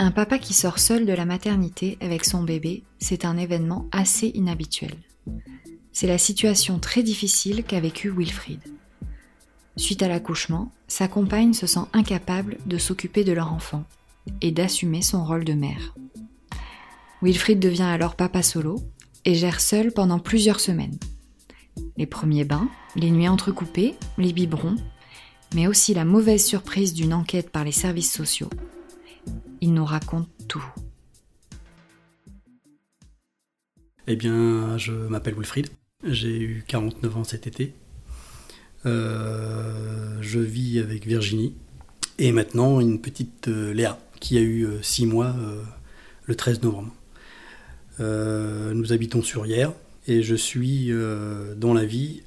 Un papa qui sort seul de la maternité avec son bébé, c'est un événement assez inhabituel. C'est la situation très difficile qu'a vécu Wilfried. Suite à l'accouchement, sa compagne se sent incapable de s'occuper de leur enfant et d'assumer son rôle de mère. Wilfried devient alors papa solo et gère seul pendant plusieurs semaines. Les premiers bains, les nuits entrecoupées, les biberons, mais aussi la mauvaise surprise d'une enquête par les services sociaux il nous raconte tout. Eh bien, je m'appelle Wilfried. J'ai eu 49 ans cet été. Euh, je vis avec Virginie. Et maintenant, une petite euh, Léa, qui a eu 6 euh, mois le 13 novembre. nous habitons sur Hier et je suis dans la vie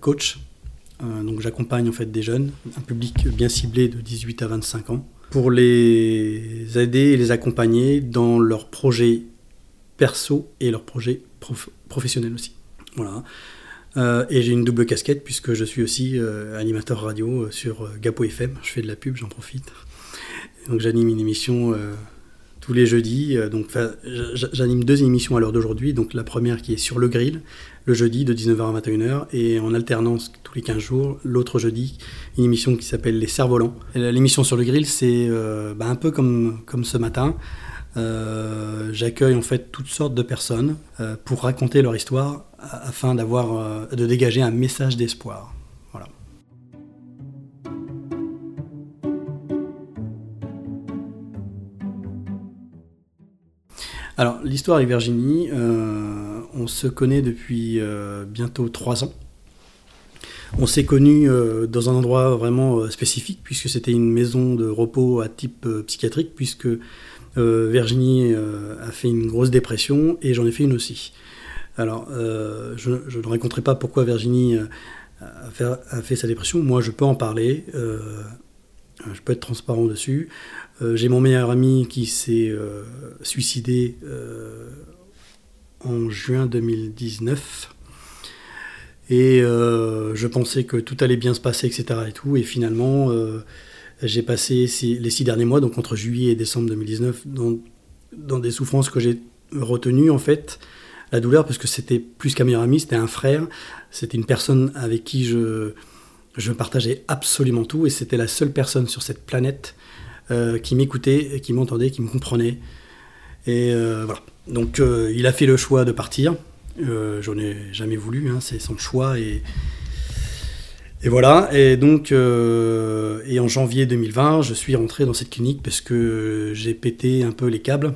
coach. donc j'accompagne en fait des jeunes, un public bien ciblé de 18 à 25 ans, pour les aider et les accompagner dans leurs projets perso et leurs projets professionnels aussi. Voilà. Euh, et j'ai une double casquette puisque je suis aussi euh, animateur radio sur euh, Gapo FM. Je fais de la pub, j'en profite. Donc j'anime une émission tous les jeudis. donc j'anime deux émissions à l'heure d'aujourd'hui. Donc la première qui est sur le grill, le jeudi de 19h à 21h, et en alternance tous les 15 jours, l'autre jeudi, une émission qui s'appelle Les Cerfs-Volants. L'émission sur le grill, c'est euh, bah, un peu comme, ce matin. Euh, j'accueille en fait toutes sortes de personnes euh, pour raconter leur histoire afin d'avoir, de dégager un message d'espoir. Alors l'histoire avec Virginie, on se connaît depuis euh, bientôt trois ans. On s'est connus euh, dans un endroit vraiment euh, spécifique, puisque c'était une maison de repos à type psychiatrique, puisque Virginie a fait une grosse dépression et j'en ai fait une aussi. Alors, je, ne raconterai pas pourquoi Virginie a fait, sa dépression. Moi, je peux en parler. je peux être transparent dessus. J'ai mon meilleur ami qui s'est suicidé en juin 2019. Et euh, je pensais que tout allait bien se passer, etc. Et, tout, et finalement, euh, j'ai passé les six derniers mois, donc entre juillet et décembre 2019, dans, dans des souffrances que j'ai retenues, en fait. La douleur, parce que c'était plus qu'un meilleur ami, c'était un frère, c'était une personne avec qui je, je partageais absolument tout, et c'était la seule personne sur cette planète euh, qui m'écoutait, qui m'entendait, qui me comprenait. Et voilà. Donc euh, il a fait le choix de partir. Euh, J'en ai jamais voulu, hein, c'est son choix. Et, et voilà. Et donc, euh, et en janvier 2020, je suis rentré dans cette clinique parce que j'ai pété un peu les câbles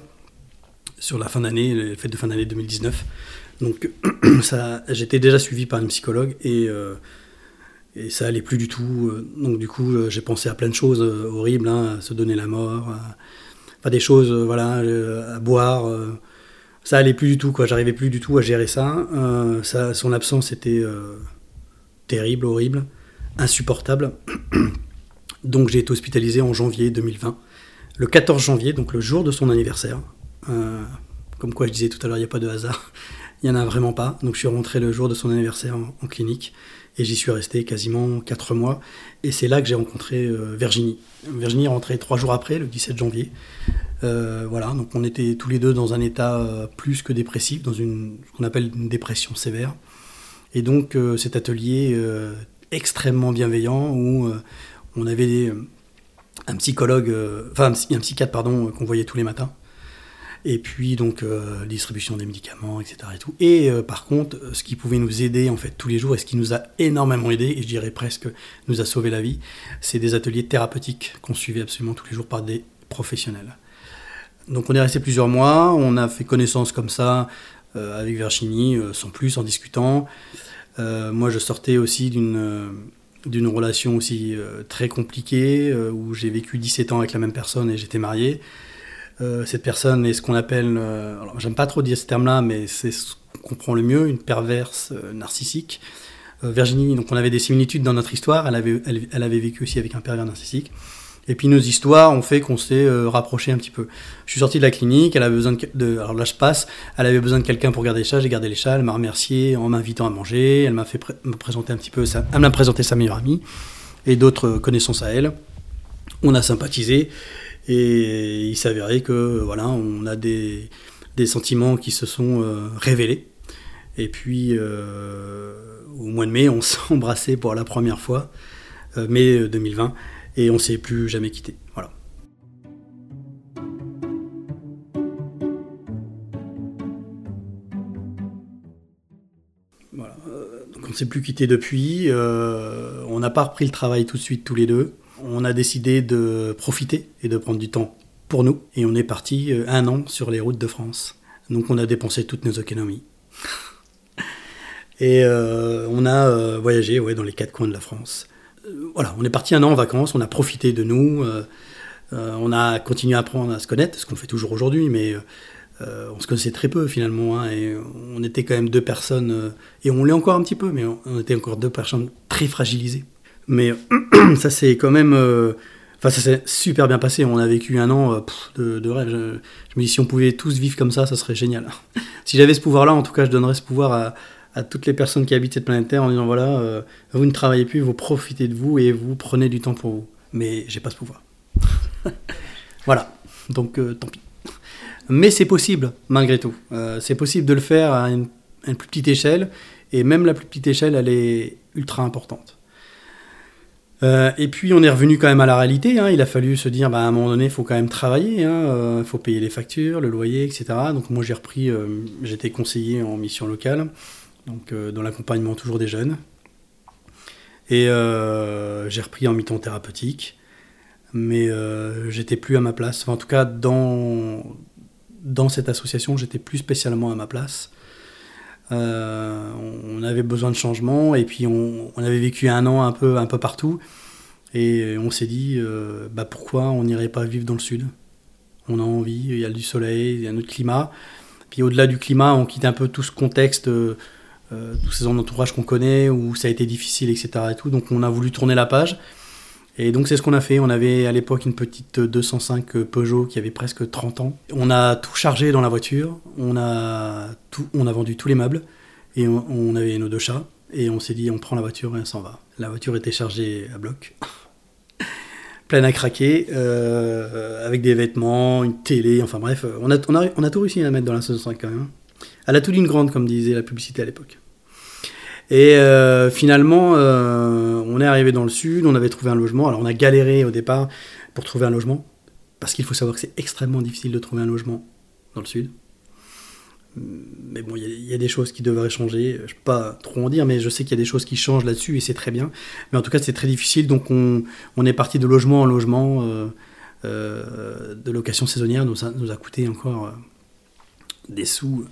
sur la fin d'année, les fêtes de fin d'année 2019. Donc j'étais déjà suivi par une psychologue et, et ça allait plus du tout. Donc du coup, j'ai pensé à plein de choses horribles, hein, à se donner la mort, à, des choses, voilà, à boire ça allait plus du tout, quoi. J'arrivais plus du tout à gérer ça. Euh, son absence était euh, terrible, horrible, insupportable. donc j'ai été hospitalisé en janvier 2020, le 14 janvier, donc le jour de son anniversaire. Euh, comme quoi je disais tout à l'heure, il n'y a pas de hasard. Il n'y en a vraiment pas. Donc je suis rentré le jour de son anniversaire en, clinique et j'y suis resté quasiment 4 mois. Et c'est là que j'ai rencontré Virginie. Virginie est rentrée 3 jours après, le 17 janvier. Euh, voilà, donc on était tous les deux dans un état euh, plus que dépressif, dans une, ce qu'on appelle une dépression sévère. Et donc euh, cet atelier extrêmement bienveillant où on avait un psychologue, enfin un, psychiatre pardon, qu'on voyait tous les matins. Et puis donc distribution des médicaments, etc. Et, tout. et par contre, ce qui pouvait nous aider en fait tous les jours et ce qui nous a énormément aidé, et je dirais presque nous a sauvé la vie, c'est des ateliers thérapeutiques qu'on suivait absolument tous les jours par des professionnels. Donc on est resté plusieurs mois, on a fait connaissance comme ça euh, avec Virginie, euh, sans plus, en discutant. Euh, moi je sortais aussi d'une d'une relation aussi très compliquée, où j'ai vécu 17 ans avec la même personne et j'étais marié. Cette personne est ce qu'on appelle, alors j'aime pas trop dire ce terme-là, mais c'est ce qu'on comprend le mieux, une perverse narcissique. Virginie, donc on avait des similitudes dans notre histoire, elle avait, elle avait vécu aussi avec un pervers narcissique. Et puis nos histoires ont fait qu'on s'est euh, rapproché un petit peu. Je suis sorti de la clinique, elle avait besoin de, alors là je passe, elle avait besoin de quelqu'un pour garder les chats, j'ai gardé les chats, elle m'a remercié en m'invitant à manger, elle m'a fait me présenter un petit peu, elle m'a présenté sa meilleure amie et d'autres connaissances à elle. On a sympathisé et il s'avérait que voilà, on a des, des sentiments qui se sont euh, révélés. Et puis euh, au mois de mai, on s'est embrassé pour la première fois, mai 2020 et on s'est plus jamais quitté. Voilà. Voilà. Euh, donc on s'est plus quitté depuis. Euh, on n'a pas repris le travail tout de suite tous les deux. On a décidé de profiter et de prendre du temps pour nous. Et on est parti euh, un an sur les routes de France. Donc on a dépensé toutes nos économies. et on a voyagé ouais, dans les quatre coins de la France voilà, on est parti un an en vacances, on a profité de nous, euh, euh, on a continué à apprendre à se connaître, ce qu'on fait toujours aujourd'hui, mais euh, on se connaissait très peu finalement, hein, et on était quand même deux personnes, et on l'est encore un petit peu, mais on, était encore deux personnes très fragilisées. Mais ça c'est quand même... Enfin, ça s'est super bien passé. On a vécu un an de, rêve. Je, me dis, si on pouvait tous vivre comme ça, ça serait génial. si j'avais ce pouvoir-là, en tout cas, je donnerais ce pouvoir à, toutes les personnes qui habitent cette planète Terre en disant voilà, euh, vous ne travaillez plus, vous profitez de vous et vous prenez du temps pour vous. Mais j'ai pas ce pouvoir. voilà, donc euh, tant pis. Mais c'est possible, malgré tout. Euh, c'est possible de le faire à une, plus petite échelle, et même la plus petite échelle, elle est ultra importante. Et puis on est revenu quand même à la réalité. Hein. Il a fallu se dire, bah, à un moment donné, il faut quand même travailler. Il hein. faut payer les factures, le loyer, etc. Donc moi j'ai repris, j'étais conseiller en mission locale donc euh, dans l'accompagnement toujours des jeunes. Et euh, j'ai repris en mi-temps thérapeutique, mais euh, j'étais plus à ma place. en tout cas, dans, dans cette association, j'étais plus spécialement à ma place. On avait besoin de changement et puis on, avait vécu un an un peu, un peu partout. Et on s'est dit, bah pourquoi on n'irait pas vivre dans le sud? On a envie, il y a du soleil, il y a un autre climat. Puis au-delà du climat, on quitte un peu tout ce contexte euh, tous ces entourages qu'on connaît, où ça a été difficile, etc. Et tout. Donc on a voulu tourner la page. Et donc c'est ce qu'on a fait. On avait à l'époque une petite 205 Peugeot qui avait presque 30 ans. On a tout chargé dans la voiture, on a, tout, on a vendu tous les meubles, et on, avait nos deux chats. Et on s'est dit, on prend la voiture et on s'en va. La voiture était chargée à bloc, pleine à craquer, euh, avec des vêtements, une télé, enfin bref, on a, on a, on a tout réussi à mettre dans la 65 quand même. Hein. Elle a tout d'une grande, comme disait la publicité à l'époque. Et euh, finalement, euh, on est arrivé dans le sud, on avait trouvé un logement. Alors on a galéré au départ pour trouver un logement, parce qu'il faut savoir que c'est extrêmement difficile de trouver un logement dans le sud. Mais bon, il y, a des choses qui devraient changer. Je peux pas trop en dire, mais je sais qu'il y a des choses qui changent là-dessus et c'est très bien. Mais en tout cas, c'est très difficile. Donc on, est parti de logement en logement, euh, de location saisonnière. Donc ça nous a coûté encore des sous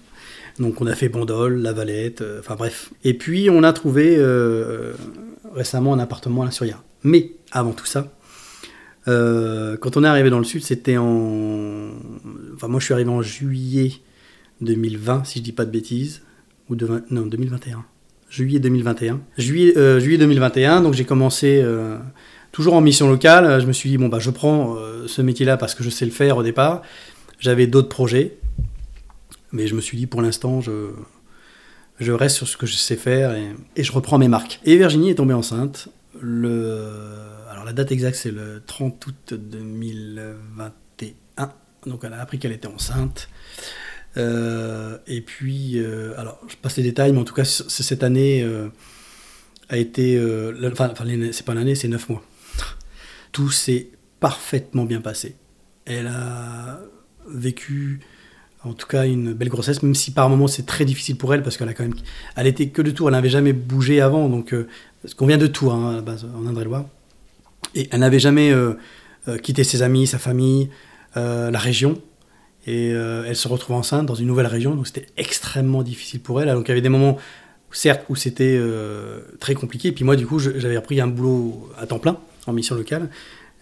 donc on a fait Bandol, La Valette, euh, enfin bref. Et puis on a trouvé euh, récemment un appartement à la Suria. Mais avant tout ça, euh, quand on est arrivé dans le sud, c'était en. Enfin, moi je suis arrivé en juillet 2020, si je dis pas de bêtises. Ou de... Non, 2021. Juillet 2021. Juillet, juillet 2021, donc j'ai commencé toujours en mission locale. Je me suis dit, bon, bah je prends ce métier-là parce que je sais le faire au départ. J'avais d'autres projets. Mais je me suis dit, pour l'instant, je, reste sur ce que je sais faire et, je reprends mes marques. Et Virginie est tombée enceinte. Alors la date exacte, c'est le 30 août 2021. Donc elle a appris qu'elle était enceinte. Euh, et puis, euh, alors je passe les détails, mais en tout cas, cette année euh, a été. enfin, c'est pas l'année, c'est neuf mois. Tout s'est parfaitement bien passé. Elle a vécu en tout cas une belle grossesse, même si par moments c'est très difficile pour elle parce qu'elle a quand même, elle était que de Tours, elle n'avait jamais bougé avant, donc euh, parce qu'on vient de Tours hein, à la base en Indre-et-Loire, et elle n'avait jamais euh, euh, quitté ses amis, sa famille, la région, et elle se retrouve enceinte dans une nouvelle région, donc c'était extrêmement difficile pour elle. Donc il y avait des moments certes, où c'était très compliqué. Et puis moi, du coup, j'avais repris un boulot à temps plein en mission locale.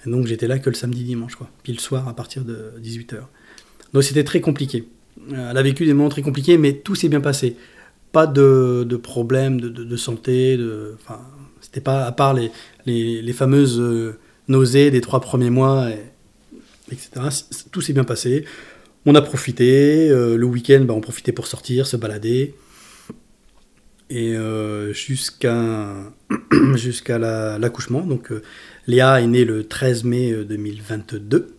donc j'étais là que le samedi, dimanche, quoi. Puis le soir à partir de 18h. Donc c'était très compliqué. Elle a vécu des moments très compliqués, mais tout s'est bien passé. Pas de, problème de, santé, de, enfin, c'était pas à part les, les, fameuses euh, nausées des trois premiers mois, etc. Tout s'est bien passé. On a profité. Euh, le week-end, bah, on profitait pour sortir, se balader. Et euh, jusqu'à jusqu'à l'accouchement. Donc Léa est née le 13 mai 2022.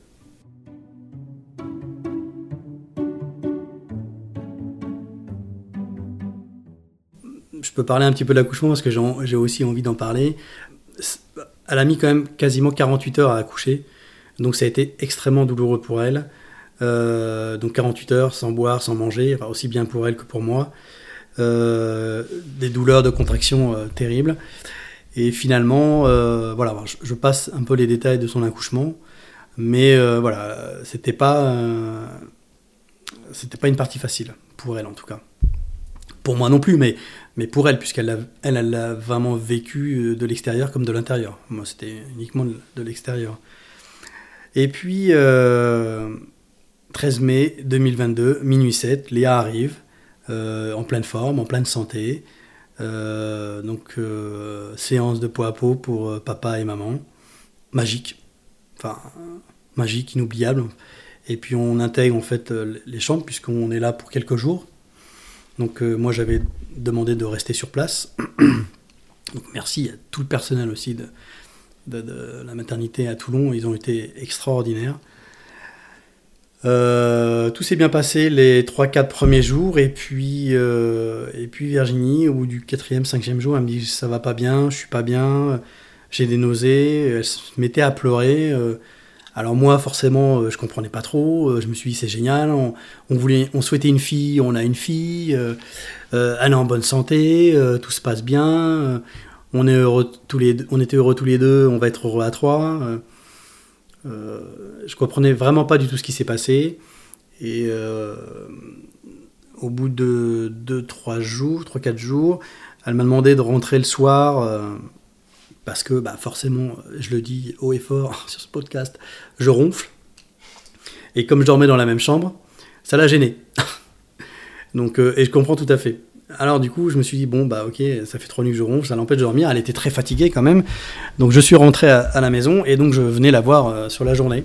Je peux parler un petit peu de l'accouchement parce que j'ai aussi envie d'en parler. Elle a mis quand même quasiment 48 heures à accoucher, donc ça a été extrêmement douloureux pour elle. Euh, donc 48 heures sans boire, sans manger, aussi bien pour elle que pour moi. Euh, des douleurs de contraction euh, terribles. Et finalement, voilà, je, passe un peu les détails de son accouchement, mais voilà, c'était pas, c'était pas une partie facile pour elle en tout cas. Pour moi non plus, mais mais pour elle, puisqu'elle a, elle, a vraiment vécu euh, de l'extérieur comme de l'intérieur. Moi, c'était uniquement de, l'extérieur. Et puis, 13 euh, mai 2022, minuit 7, Léa arrive, euh, en pleine forme, en pleine santé. donc, séance de peau à peau pour papa et maman. Magique. Enfin, magique, inoubliable. Et puis, on intègre en fait les chambres, puisqu'on est là pour quelques jours. Donc euh, moi j'avais demandé de rester sur place. Merci à tout le personnel aussi de, la maternité à Toulon, ils ont été extraordinaires. Euh, tout s'est bien passé les 3-4 premiers jours et puis, euh, et puis Virginie au bout du 4e, 5e jour elle me dit ça va pas bien, je suis pas bien, j'ai des nausées, elle se mettait à pleurer. Alors moi, forcément, euh, je comprenais pas trop. Euh, je me suis dit c'est génial. On, voulait, on souhaitait une fille, on a une fille. Euh, elle est en bonne santé, tout se passe bien. on est heureux tous les, on était heureux tous les deux. On va être heureux à trois. je comprenais vraiment pas du tout ce qui s'est passé. Et au bout de 2-3 jours, 3-4 jours, elle m'a demandé de rentrer le soir parce que bah, forcément, je le dis haut et fort sur ce podcast, je ronfle. Et comme je dormais dans la même chambre, ça l'a gêné. Donc, euh, et je comprends tout à fait. Alors du coup, je me suis dit, bon, bah ok, ça fait trois nuits que je ronfle, ça l'empêche de dormir. Elle était très fatiguée quand même. Donc je suis rentré à, la maison et donc je venais la voir euh, sur la journée.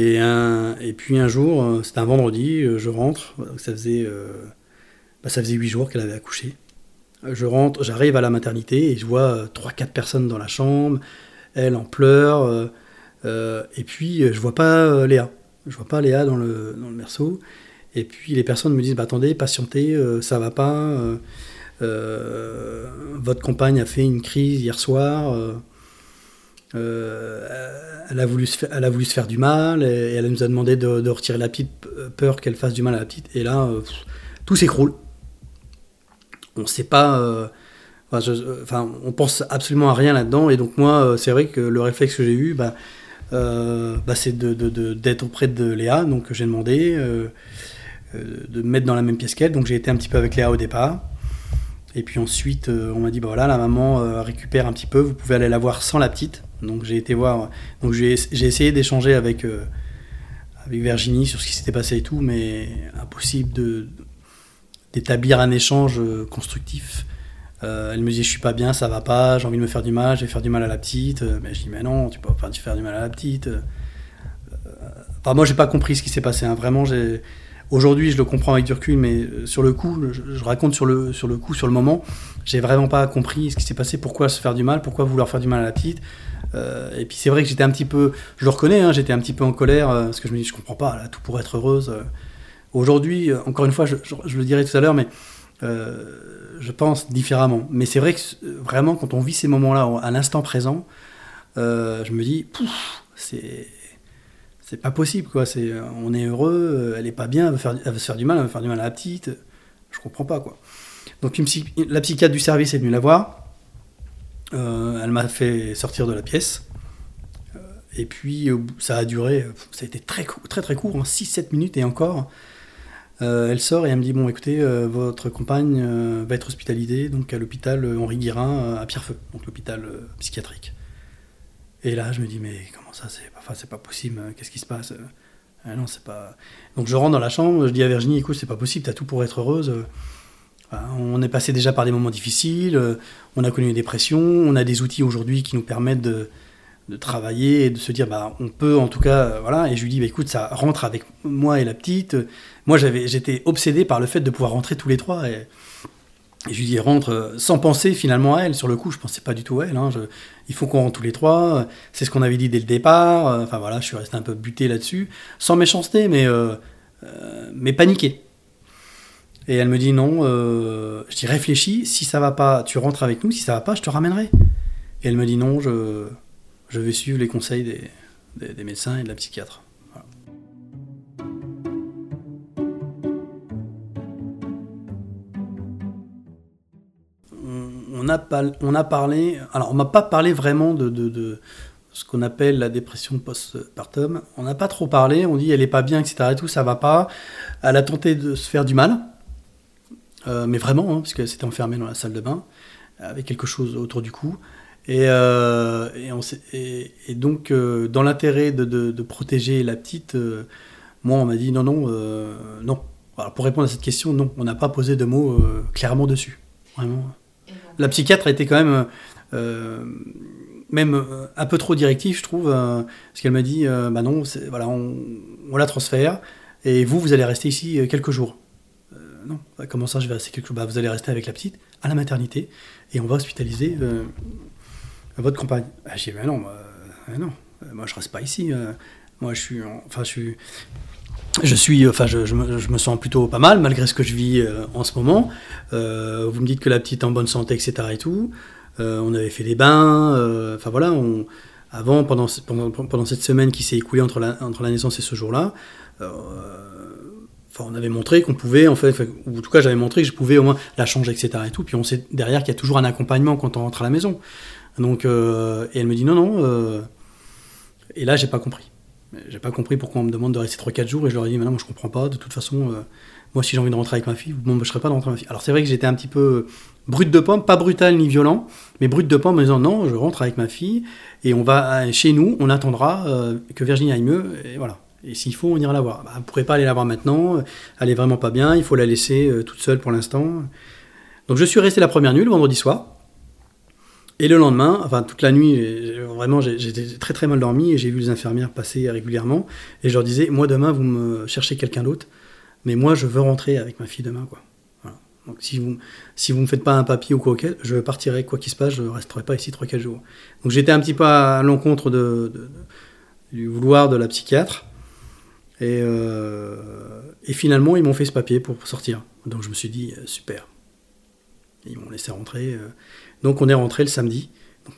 Et, puis un jour, euh, c'était un vendredi, euh, je rentre, ça faisait, euh, bah, ça faisait 8 jours qu'elle avait accouché. Je rentre, j'arrive à la maternité et je vois 3-4 personnes dans la chambre, elle en pleure, et puis je vois pas Léa. Je vois pas Léa dans le, dans le berceau. Et puis les personnes me disent bah, attendez, patientez, ça va pas. votre compagne a fait une crise hier soir. Euh, elle, a voulu se faire, elle a voulu se faire du mal et, elle nous a demandé de, retirer la petite peur qu'elle fasse du mal à la petite. Et là, euh, tout s'écroule. On ne sait pas. Euh, enfin, on pense absolument à rien là-dedans. Et donc, moi, c'est vrai que le réflexe que j'ai eu, bah, bah, c'est d'être auprès de Léa. Donc, j'ai demandé de me mettre dans la même pièce qu'elle. Donc, j'ai été un petit peu avec Léa au départ. Et puis ensuite, on m'a dit, bah voilà, la maman récupère un petit peu, vous pouvez aller la voir sans la petite. Donc j'ai été voir, donc j'ai essayé d'échanger avec, euh, avec Virginie sur ce qui s'était passé et tout, mais impossible de d'établir un échange euh, constructif. Euh, elle me dit je suis pas bien, ça va pas, j'ai envie de me faire du mal, je vais faire du mal à la petite. Mais je dis mais non, tu peux pas faire du mal à la petite. Enfin moi j'ai pas compris ce qui s'est passé. Hein. Vraiment Aujourd'hui, je le comprends avec du recul, mais sur le coup, je, raconte sur le, sur le coup, sur le moment, j'ai vraiment pas compris ce qui s'est passé, pourquoi se faire du mal, pourquoi vouloir faire du mal à la petite. Euh, et puis c'est vrai que j'étais un petit peu, je le reconnais, hein, j'étais un petit peu en colère euh, parce que je me dis, je comprends pas, tout pour être heureuse. Euh. Aujourd'hui, encore une fois, je, le dirai tout à l'heure, mais je pense différemment. Mais c'est vrai que vraiment, quand on vit ces moments-là à l'instant présent, je me dis, c'est c'est pas possible quoi on est heureux elle est pas bien elle veut, faire, se faire du mal elle veut faire du mal à la petite je comprends pas quoi donc la psychiatre du service est venue la voir euh, elle m'a fait sortir de la pièce. Euh, Et puis ça a duré, ça a été très très très court, 6-7 hein, minutes et encore. elle sort et elle me dit bon écoutez votre compagne va être hospitalisée donc à l'hôpital Henri Guirin à Pierrefeu donc l'hôpital psychiatrique. Et là je me dis mais comment ça c'est c'est pas possible qu'est-ce qui se passe ah non c'est pas donc je rentre dans la chambre je dis à Virginie écoute c'est pas possible t'as tout pour être heureuse on est passé déjà par des moments difficiles, euh, on a connu une dépression, on a des outils aujourd'hui qui nous permettent de, travailler et de se dire bah on peut en tout cas euh, voilà. Et je lui dis bah, écoute ça rentre avec moi et la petite. Moi j'avais j'étais obsédé par le fait de pouvoir rentrer tous les trois et, je lui dis rentre euh, sans penser finalement à elle. Sur le coup je pensais pas du tout à elle hein, il faut qu'on rentre tous les trois. C'est ce qu'on avait dit dès le départ. Enfin voilà je suis resté un peu buté là-dessus sans méchanceté mais mais paniqué et elle me dit non, euh, je dis réfléchis, si ça va pas, tu rentres avec nous, si ça va pas, je te ramènerai. Et elle me dit non, je, je vais suivre les conseils des, des, médecins et de la psychiatre. On a, parlé, alors on m'a pas parlé vraiment de, de, de ce qu'on appelle la dépression post-partum. On n'a pas trop parlé, on dit elle est pas bien, etc. et tout, ça va pas. Elle a tenté de se faire du mal. Euh, mais vraiment, hein, parce qu'elle s'était enfermée dans la salle de bain, avec quelque chose autour du cou. Et, euh, et, donc, euh, dans l'intérêt de, protéger la petite, moi, on m'a dit non, non, non. Alors, pour répondre à cette question, non, on n'a pas posé de mots clairement dessus. Vraiment. La psychiatre a été quand même, même un peu trop directive, je trouve, parce qu'elle m'a dit bah non, voilà, on, on la transfère, et vous, vous allez rester ici quelques jours comment ça, je vais rester quelque chose? Bah, Vous allez rester avec la petite à la maternité et on va hospitaliser euh, votre compagne. Ah, j'ai dit, mais non, euh, non, euh, moi je reste pas ici. moi je suis, enfin je suis, je suis, enfin je, me, sens plutôt pas mal malgré ce que je vis en ce moment. vous me dites que la petite est en bonne santé, etc. et tout. on avait fait des bains, enfin voilà, avant, pendant, pendant, pendant, cette semaine qui s'est écoulée entre la, entre la naissance et ce jour-là, on avait montré qu'on pouvait, en fait, ou en tout cas j'avais montré que je pouvais au moins la changer, etc. Et tout. Puis on sait derrière qu'il y a toujours un accompagnement quand on rentre à la maison. Donc, euh, et elle me dit non, non. Euh, et là, j'ai pas compris. J'ai pas compris pourquoi on me demande de rester 3-4 jours. Et je leur ai dit, mais non, moi je comprends pas. De toute façon, euh, moi si j'ai envie de rentrer avec ma fille, vous m'empêcherez pas de rentrer avec ma fille. Alors c'est vrai que j'étais un petit peu brut de pomme, pas brutal ni violent, mais brut de pomme en me disant non, je rentre avec ma fille et on va chez nous, on attendra que Virginie aille mieux. Et voilà. Et s'il faut, on ira la voir. Bah, on ne pourrait pas aller la voir maintenant, elle est vraiment pas bien, il faut la laisser euh, toute seule pour l'instant. Donc je suis resté la première nuit, le vendredi soir. Et le lendemain, enfin toute la nuit, vraiment j'étais très très mal dormi et j'ai vu les infirmières passer régulièrement. Et je leur disais, moi demain vous me cherchez quelqu'un d'autre, mais moi je veux rentrer avec ma fille demain. quoi. Donc si vous si vous me faites pas un papier ou quoi je partirai quoi qu'il se passe, je ne resterai pas ici 3-4 jours. Donc j'étais un petit peu à l'encontre du vouloir de la psychiatre. Euh, et, finalement, ils m'ont fait ce papier pour sortir. Donc je me suis dit, euh, super. Ils m'ont laissé rentrer. Euh. Donc on est rentré le samedi.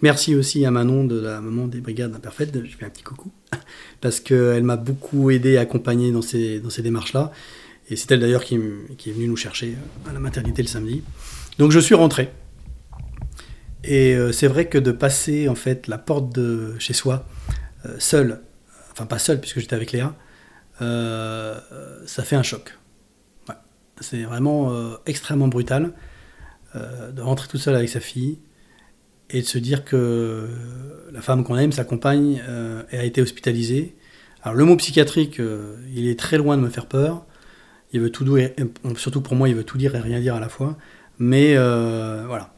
Merci aussi à Manon de la maman des Brigades Imparfaites. Je fais un petit coucou. Parce qu'elle m'a beaucoup aidé, accompagné dans ces, dans ces démarches-là. Et c'est elle d'ailleurs qui, est venue nous chercher à la maternité le samedi. Donc je suis rentré. Et c'est vrai que de passer en fait la porte de chez soi, seul, enfin pas seul puisque j'étais avec Léa, ça fait un choc. C'est vraiment euh, extrêmement brutal euh, de rentrer tout seul avec sa fille et de se dire que la femme qu'on aime, sa compagne, a été hospitalisée. Alors le mot psychiatrique, il est très loin de me faire peur. Il veut tout dire, surtout pour moi, il veut tout dire et rien dire à la fois. Mais voilà.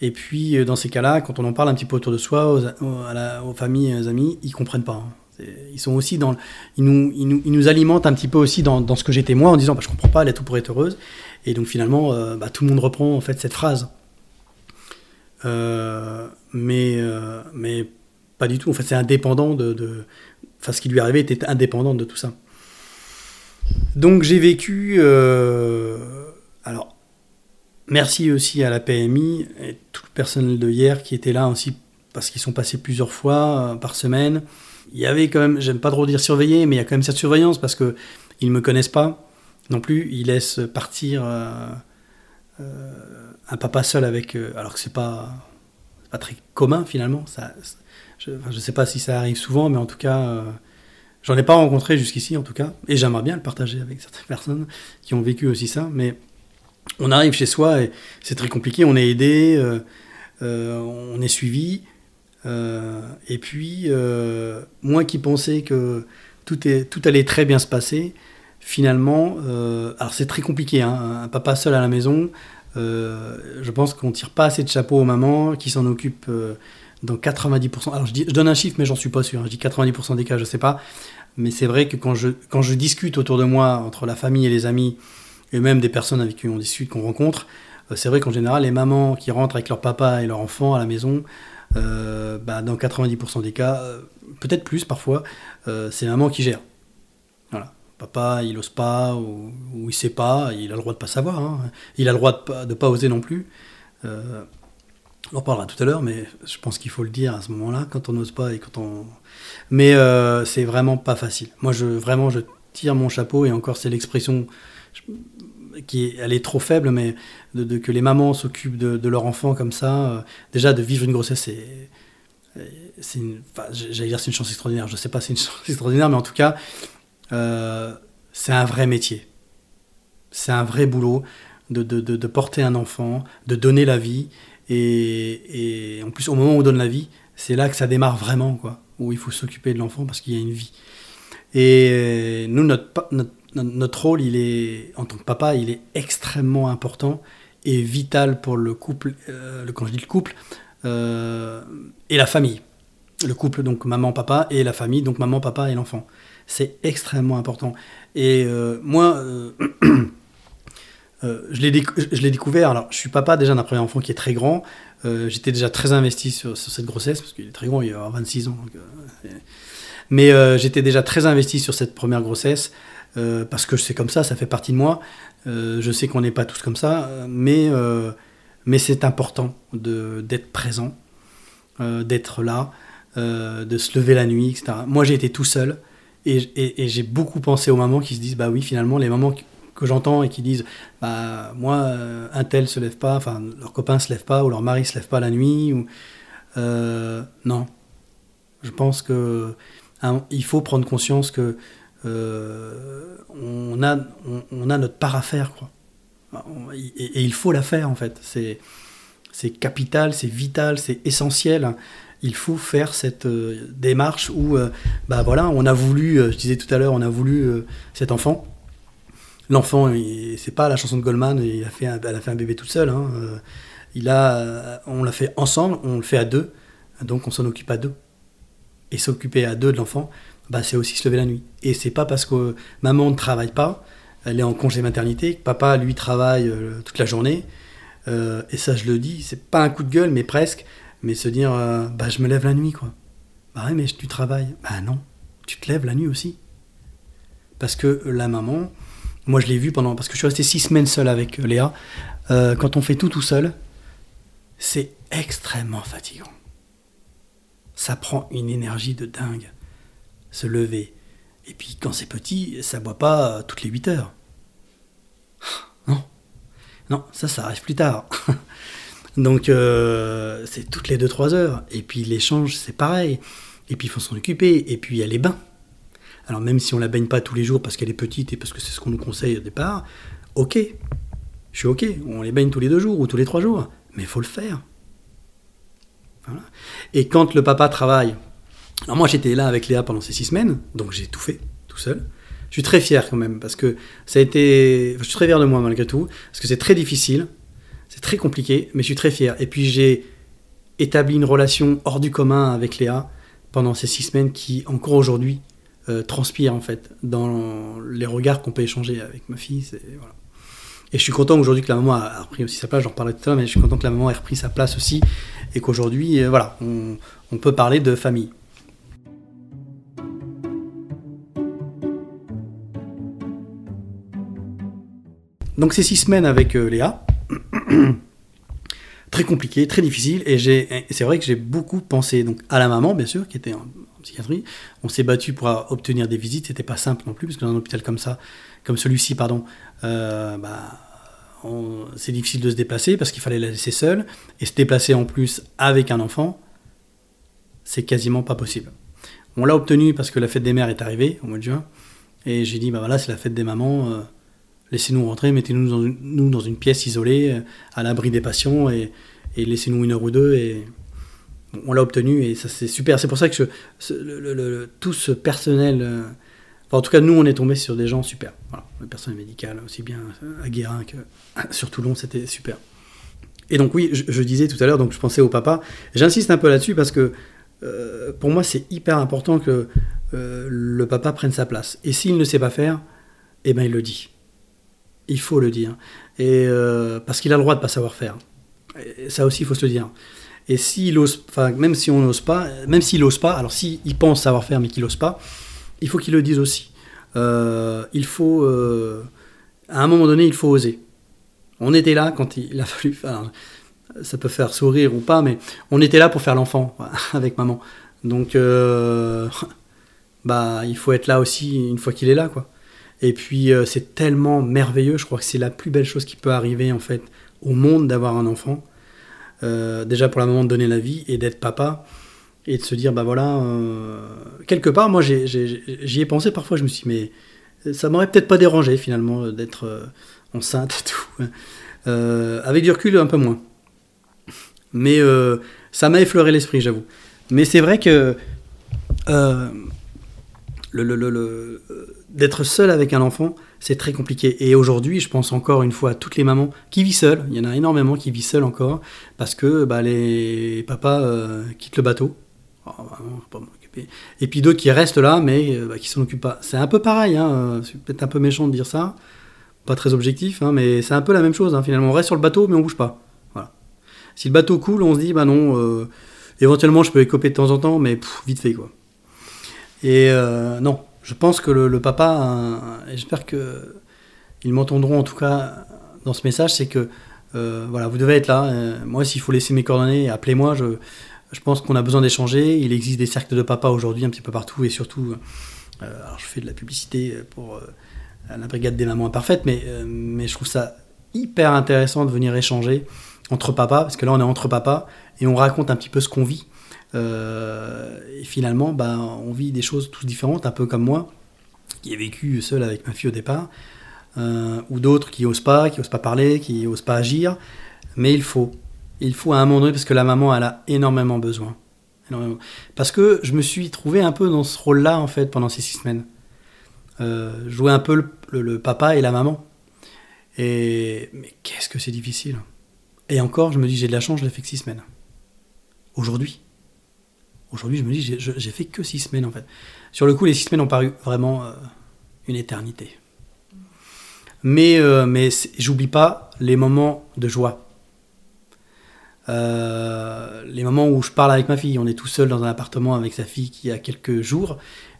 Et puis dans ces cas-là, quand on en parle un petit peu autour de soi, aux, familles, aux amis, ils comprennent pas. Hein. Ils sont aussi dans, ils nous, ils nous, ils nous, alimentent un petit peu aussi dans, ce que j'étais moi en disant bah, je comprends pas, elle est tout pour être heureuse. Et donc finalement, euh, bah, tout le monde reprend en fait cette phrase. Euh, mais, euh, mais pas du tout. En fait, c'est indépendant de, Enfin, ce qui lui arrivait était indépendant de tout ça. Donc j'ai vécu. alors, merci aussi à la PMI et tout le personnel de hier qui était là aussi parce qu'ils sont passés plusieurs fois par semaine il y avait quand même, j'aime pas trop dire surveiller, mais il y a quand même cette surveillance parce que ils me connaissent pas non plus. Ils laissent partir euh, euh, un papa seul avec, alors que c'est pas pas très commun finalement. Je ne sais pas si ça arrive souvent, mais en tout cas, euh, j'en ai pas rencontré jusqu'ici en tout cas, et j'aimerais bien le partager avec certaines personnes qui ont vécu aussi ça. Mais on arrive chez soi et c'est très compliqué, on est aidé, euh, euh, on est suivi, et puis moi qui pensais que tout, tout allait très bien se passer, finalement, alors c'est très compliqué, hein, un papa seul à la maison. je pense qu'on tire pas assez de chapeau aux mamans qui s'en occupent dans 90%, alors je, donne un chiffre, mais j'en suis pas sûr, hein. je dis 90% des cas, je sais pas, mais c'est vrai que quand je, discute autour de moi, entre la famille et les amis, et même des personnes avec qui on discute, qu'on rencontre, euh, c'est vrai qu'en général, les mamans qui rentrent avec leur papa et leur enfant à la maison, euh, bah, dans 90% des cas, euh, peut-être plus parfois, c'est maman qui gère. Voilà. Papa, il ose pas, ou, il sait pas, il a le droit de pas savoir, hein. il a le droit de ne pas oser non plus. On en parlera tout à l'heure, mais je pense qu'il faut le dire à ce moment-là, quand on n'ose pas et quand on. Mais euh, c'est vraiment pas facile. Moi, vraiment, je tire mon chapeau et encore, c'est l'expression qui elle est trop faible, mais de, que les mamans s'occupent de, leur enfant comme ça, euh, déjà de vivre une grossesse, c'est, c'est enfin, j'allais dire c'est une chance extraordinaire. Je sais pas, c'est une chance extraordinaire, mais en tout cas, euh, c'est un vrai métier. C'est un vrai boulot de, porter un enfant, de donner la vie. Et, en plus, au moment où on donne la vie, c'est là que ça démarre vraiment, quoi, où il faut s'occuper de l'enfant parce qu'il y a une vie. Et nous, notre, rôle, il est, en tant que papa, il est extrêmement important et vital pour le couple, euh, quand je dis le couple, euh, et la famille. Le couple, donc maman, papa, et la famille, donc maman, papa et l'enfant. C'est extrêmement important. Et euh, moi, euh, je l'ai découvert, alors je suis papa déjà d'un premier enfant qui est très grand, j'étais déjà très investi sur, cette grossesse, parce qu'il est très grand, il a 26 ans. Mais j'étais déjà très investi sur cette première grossesse, parce que c'est comme ça, ça fait partie de moi. je sais qu'on n'est pas tous comme ça, mais, mais c'est important d'être présent, d'être là, de se lever la nuit, etc. Moi j'ai été tout seul, et, et, j'ai beaucoup pensé aux mamans qui se disent, bah oui, finalement, les mamans que j'entends et qui disent bah moi euh, un tel se lève pas enfin leur copain se lève pas ou leur mari se lève pas la nuit ou euh, non je pense que hein, il faut prendre conscience que euh, on a on, a notre part à faire quoi et, il faut la faire en fait c'est capital c'est vital c'est essentiel il faut faire cette démarche où bah voilà on a voulu je disais tout à l'heure on a voulu cet enfant l'enfant, c'est pas la chanson de Goldman, il a fait elle a fait un bébé toute seule. Hein. Euh, il a, on l'a fait ensemble, on le fait à deux, donc on s'en occupe à deux. Et s'occuper à deux de l'enfant, bah, c'est aussi se lever la nuit. Et c'est pas parce que maman ne travaille pas, elle est en congé maternité, que papa lui travaille euh, toute la journée. Euh, et ça, je le dis, c'est pas un coup de gueule, mais presque. Mais se dire, bah, je me lève la nuit, quoi. Bah ouais, mais tu travailles. Bah non, tu te lèves la nuit aussi. Parce que la maman, moi, je l'ai vu pendant. Parce que je suis resté six semaines seul avec euh, Léa. Euh, quand on fait tout tout seul, c'est extrêmement fatigant. Ça prend une énergie de dingue. Se lever. Et puis, quand c'est petit, ça boit pas euh, toutes les 8 heures. Non. Non, ça, ça arrive plus tard. Donc, c'est toutes les 2-3 heures. Et puis, l'échange, c'est pareil. Et puis, il faut s'en occuper. Et puis, il y a les bains. Alors même si on la baigne pas tous les jours parce qu'elle est petite et parce que c'est ce qu'on nous conseille au départ, ok, je suis ok, on les baigne tous les deux jours ou tous les trois jours, mais il faut le faire. Et quand le papa travaille, alors moi j'étais là avec Léa pendant ces six semaines, donc j'ai tout fait tout seul. Je suis très fier quand même parce que ça a été, je suis très fier de moi malgré tout, parce que c'est très difficile, c'est très compliqué, mais je suis très fier. Et puis j'ai établi une relation hors du commun avec Léa pendant ces six semaines qui encore aujourd'hui euh, transpire en fait dans les regards qu'on peut échanger avec ma fille. Et je suis content aujourd'hui que la maman a repris aussi sa place, j'en reparlerai tout à l'heure, mais je suis content que la maman ait repris sa place aussi et qu'aujourd'hui, euh, voilà, on, peut parler de famille. Donc ces six semaines avec euh, Léa, très compliqué, très difficile, et c'est vrai que j'ai beaucoup pensé donc à la maman, bien sûr, qui était psychiatrie. On s'est battu pour obtenir des visites, c'était pas simple non plus, parce que dans un hôpital comme ça, comme celui-ci, pardon, euh, bah, c'est difficile de se déplacer parce qu'il fallait la laisser seule. Et se déplacer en plus avec un enfant, c'est quasiment pas possible. On l'a obtenu parce que la fête des mères est arrivée au mois de juin. Et j'ai dit, bah voilà, c'est la fête des mamans. Euh, laissez-nous rentrer, mettez-nous dans, une, pièce isolée, euh, à l'abri des patients, et, laissez-nous une heure ou deux. Et on l'a obtenu, et ça c'est super. C'est pour ça que tout ce personnel, euh, en tout cas nous on est tombé sur des gens super. le personnel médical, aussi bien à Guérin que sur Toulon, c'était super. Et donc oui, je, disais tout à l'heure, donc je pensais au papa. J'insiste un peu là-dessus parce que pour moi c'est hyper important que le papa prenne sa place. Et s'il ne sait pas faire, eh ben il le dit. Il faut le dire. Et, euh, parce qu'il a le droit de ne pas savoir faire. ça aussi, il faut se le dire. Et s'il ose, même si on n'ose pas, même s'il n'ose pas, alors s'il pense savoir faire mais qu'il n'ose pas, il faut qu'il le dise aussi. Euh, il faut, euh, à un moment donné, il faut oser. On était là quand il a fallu, ça peut faire sourire ou pas, mais on était là pour faire l'enfant avec maman. Donc, bah, il faut être là aussi une fois qu'il est là, quoi. Et puis euh, c'est tellement merveilleux, je crois que c'est la plus belle chose qui peut arriver en fait au monde d'avoir un enfant. Euh, déjà pour la maman de donner la vie et d'être papa et de se dire bah voilà euh, quelque part moi j'y ai, pensé parfois. Je me suis dit mais ça m'aurait peut-être pas dérangé finalement d'être enceinte et tout. Avec du recul un peu moins. Mais ça m'a effleuré l'esprit j'avoue. Mais c'est vrai que le, le, le, d'être seul avec un enfant, c'est très compliqué. Et aujourd'hui, je pense encore une fois à toutes les mamans qui vivent seules. Il y en a énormément qui vivent seules encore parce que bah, les papas euh, quittent le bateau. Oh, et puis d'autres qui restent là, mais euh, bah, qui s'en occupent pas. C'est un peu pareil. Hein. C'est peut-être un peu méchant de dire ça. Pas très objectif, hein, mais c'est un peu la même chose. Hein. Finalement, on reste sur le bateau, mais on bouge pas. Si le bateau coule, on se dit, bah non, euh, éventuellement, je peux écoper de temps en temps, mais vite fait, quoi. Et non, je pense que le, papa, et j'espère qu'ils m'entendront en tout cas dans ce message, c'est que euh, voilà, vous devez être là. Euh, moi, s'il faut laisser mes coordonnées, appelez-moi. Je, pense qu'on a besoin d'échanger. Il existe des cercles de papa aujourd'hui un petit peu partout et surtout, euh, je fais de la publicité pour la brigade des mamans imparfaites, mais, mais je trouve ça hyper intéressant de venir échanger entre papas, parce que là on est entre papas et on raconte un petit peu ce qu'on vit. Euh, et finalement, bah, on vit des choses toutes différentes, un peu comme moi, qui ai vécu seul avec ma fille au départ, euh, ou d'autres qui osent pas, qui osent pas parler, qui osent pas agir. Mais il faut. Il faut à un moment donné, parce que la maman, elle a énormément besoin. Parce que je me suis trouvé un peu dans ce rôle-là, en fait, pendant ces six semaines. Euh, jouer un peu le, papa et la maman. Et mais qu'est-ce que c'est difficile. Et encore, je me dis, j'ai de la chance, je l'ai fait que six semaines. Aujourd'hui. Aujourd'hui, je me dis, j'ai fait que six semaines en fait. Sur le coup, les six semaines ont paru vraiment euh, une éternité. Mais, euh, mais j'oublie pas les moments de joie. Euh, les moments où je parle avec ma fille. On est tout seul dans un appartement avec sa fille qui a quelques jours.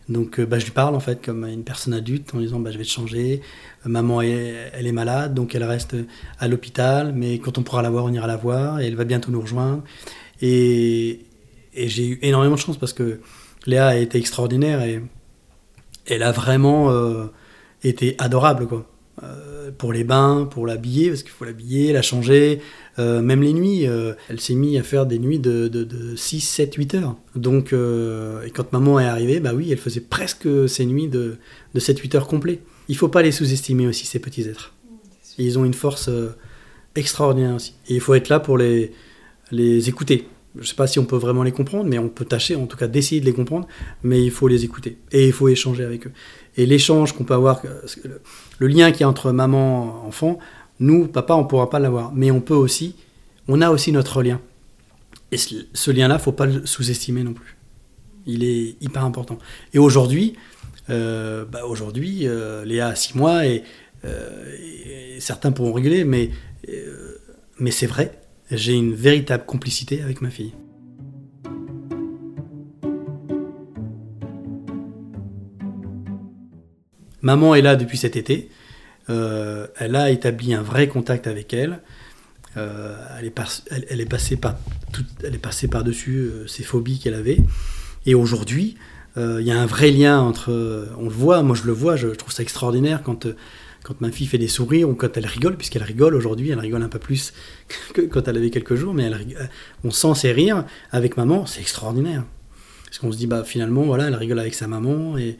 Donc bah, je lui parle en fait comme une personne adulte en disant bah, je vais te changer. maman elle est malade donc elle reste à l'hôpital mais quand on pourra la voir on ira la voir et elle va bientôt nous rejoindre. Et, et j'ai eu énormément de chance parce que Léa a été extraordinaire et elle a vraiment euh, été adorable quoi. Euh, pour les bains, pour l'habiller, parce qu'il faut l'habiller, la changer, euh, même les nuits, elle s'est mise à faire des nuits de, de, 6, 7, 8 heures. Donc, et quand maman est arrivée, bah oui, elle faisait presque ces nuits de, de 7, 8 heures complets. Il faut pas les sous-estimer aussi, ces petits êtres. ils ont une force extraordinaire aussi. Et il faut être là pour les, les écouter je ne sais pas si on peut vraiment les comprendre, mais on peut tâcher, en tout cas d'essayer de les comprendre, mais il faut les écouter et il faut échanger avec eux. Et l'échange qu'on peut avoir, le, lien qu'il y a entre maman et enfant, nous, papa, on ne pourra pas l'avoir, mais on peut aussi, on a aussi notre lien. Et ce, lien-là, faut pas le sous-estimer non plus. Il est hyper important. Et aujourd'hui, euh, bah aujourd'hui, euh, Léa a 6 mois et, euh, et, certains pourront rigoler, mais c'est vrai, j'ai une véritable complicité avec ma fille. Maman est là depuis cet été. Euh, elle a établi un vrai contact avec elle. Euh, elle, est passée par dessus euh, ces phobies qu'elle avait. Et aujourd'hui, il y a un vrai lien entre. on le voit, moi je le vois, je, trouve ça extraordinaire quand quand ma fille fait des sourires ou quand elle rigole, puisqu'elle rigole aujourd'hui, elle rigole un peu plus que quand elle avait quelques jours, mais on sent ses rires avec maman, c'est extraordinaire. Parce qu'on se dit, bah finalement, voilà, elle rigole avec sa maman et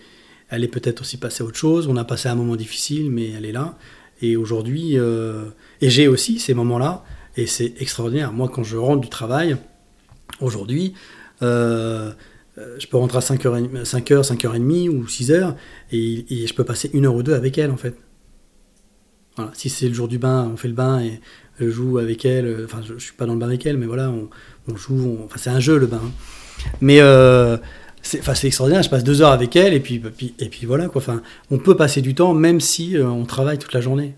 elle est peut-être aussi passée à autre chose. On a passé un moment difficile, mais elle est là. Et aujourd'hui, euh, et j'ai aussi ces moments-là, et c'est extraordinaire. Moi, quand je rentre du travail, aujourd'hui, euh, euh, je peux rentrer à 5h, 5h, 5h30 ou 6h, et, je peux passer une heure ou deux avec elle, en fait. Si c'est le jour du bain, on fait le bain et je joue avec elle. Enfin, je, ne suis pas dans le bain avec elle, mais voilà, on, joue. enfin, c'est un jeu, le bain. Mais c'est extraordinaire. Je passe deux heures avec elle, et puis, et puis voilà, quoi. Enfin, on peut passer du temps, même si on travaille toute la journée.